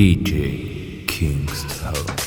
DJ Kingston.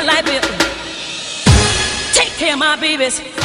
my life is. Take care of my babies.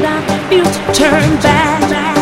Watching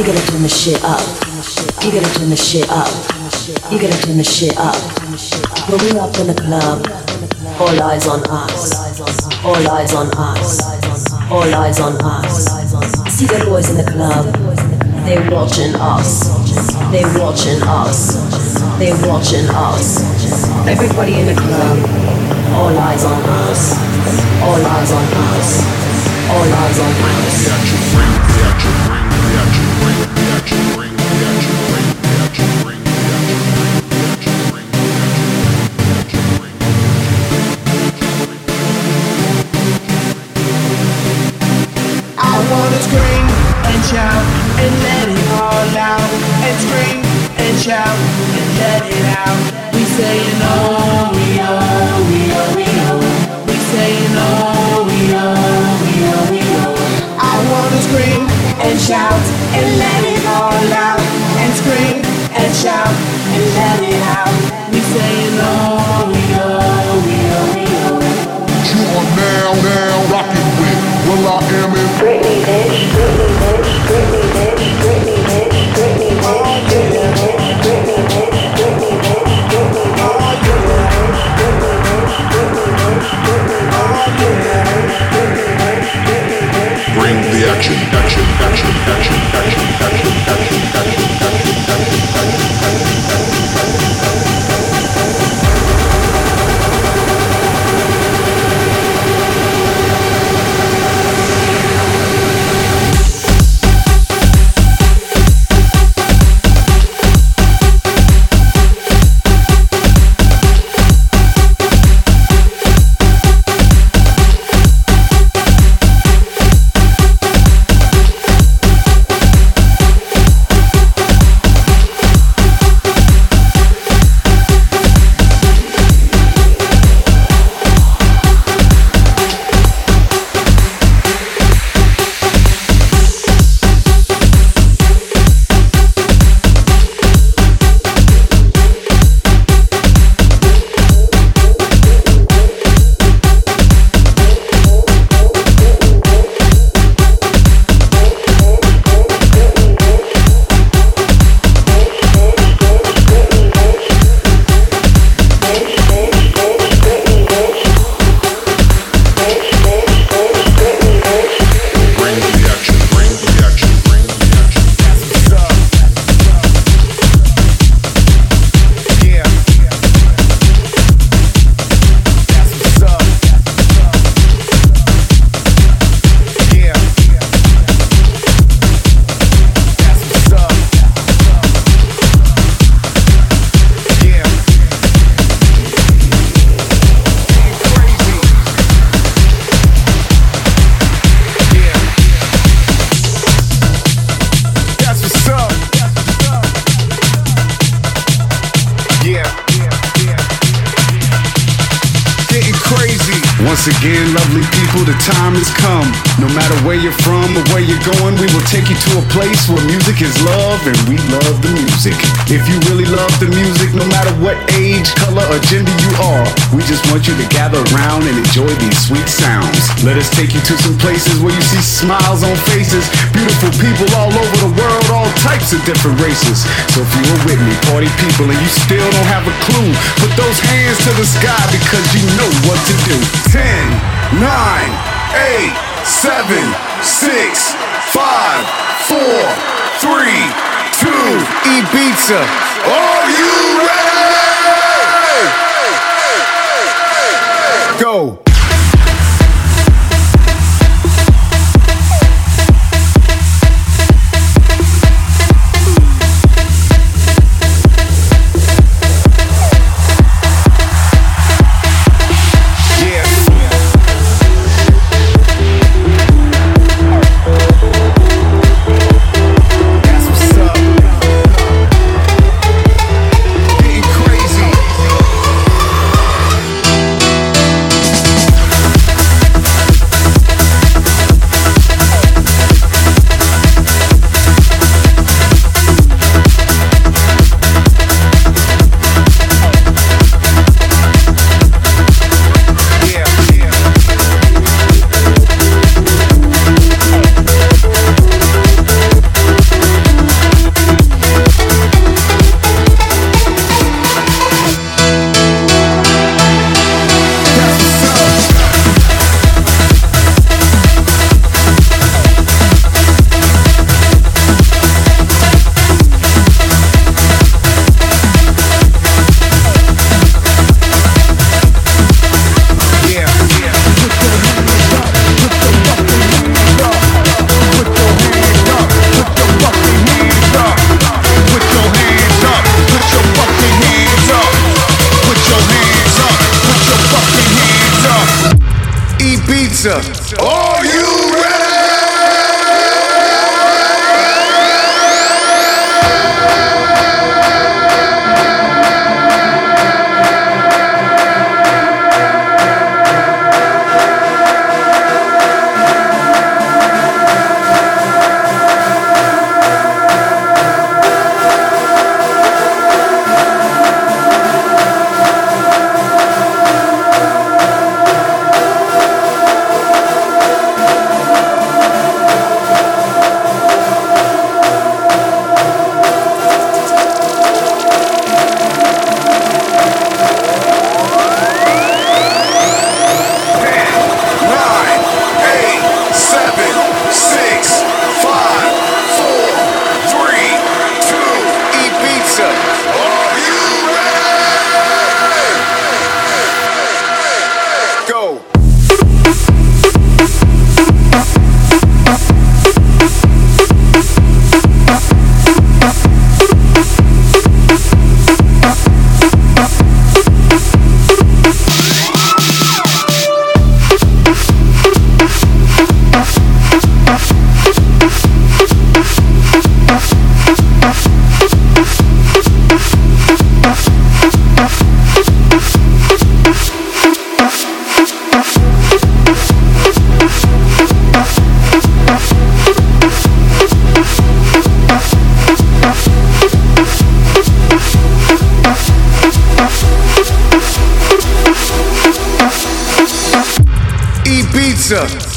You gotta turn the shit up. You gotta turn the shit up. You gotta turn the shit up. When we're up in the club, all eyes on us. All eyes on us. All eyes on us. See the boys in the club. They watching us. They watching us. They watching us. Everybody in the club. All eyes on us. All eyes on us. All eyes on us. We say action, action. You're or where you're going, we will take you to a place where music is love and we love the music. If you really love the music, no matter what age, color, or gender you are, we just want you to gather around and enjoy these sweet sounds. Let us take you to some places where you see smiles on faces, beautiful people all over the world, all types of different races. So if you are with me, party people, and you still don't have a clue, put those hands to the sky because you know what to do. 10, 9, 8, 7, 6, 5, 4, 3, 2, Ibiza. Are you ready? Go. pizza.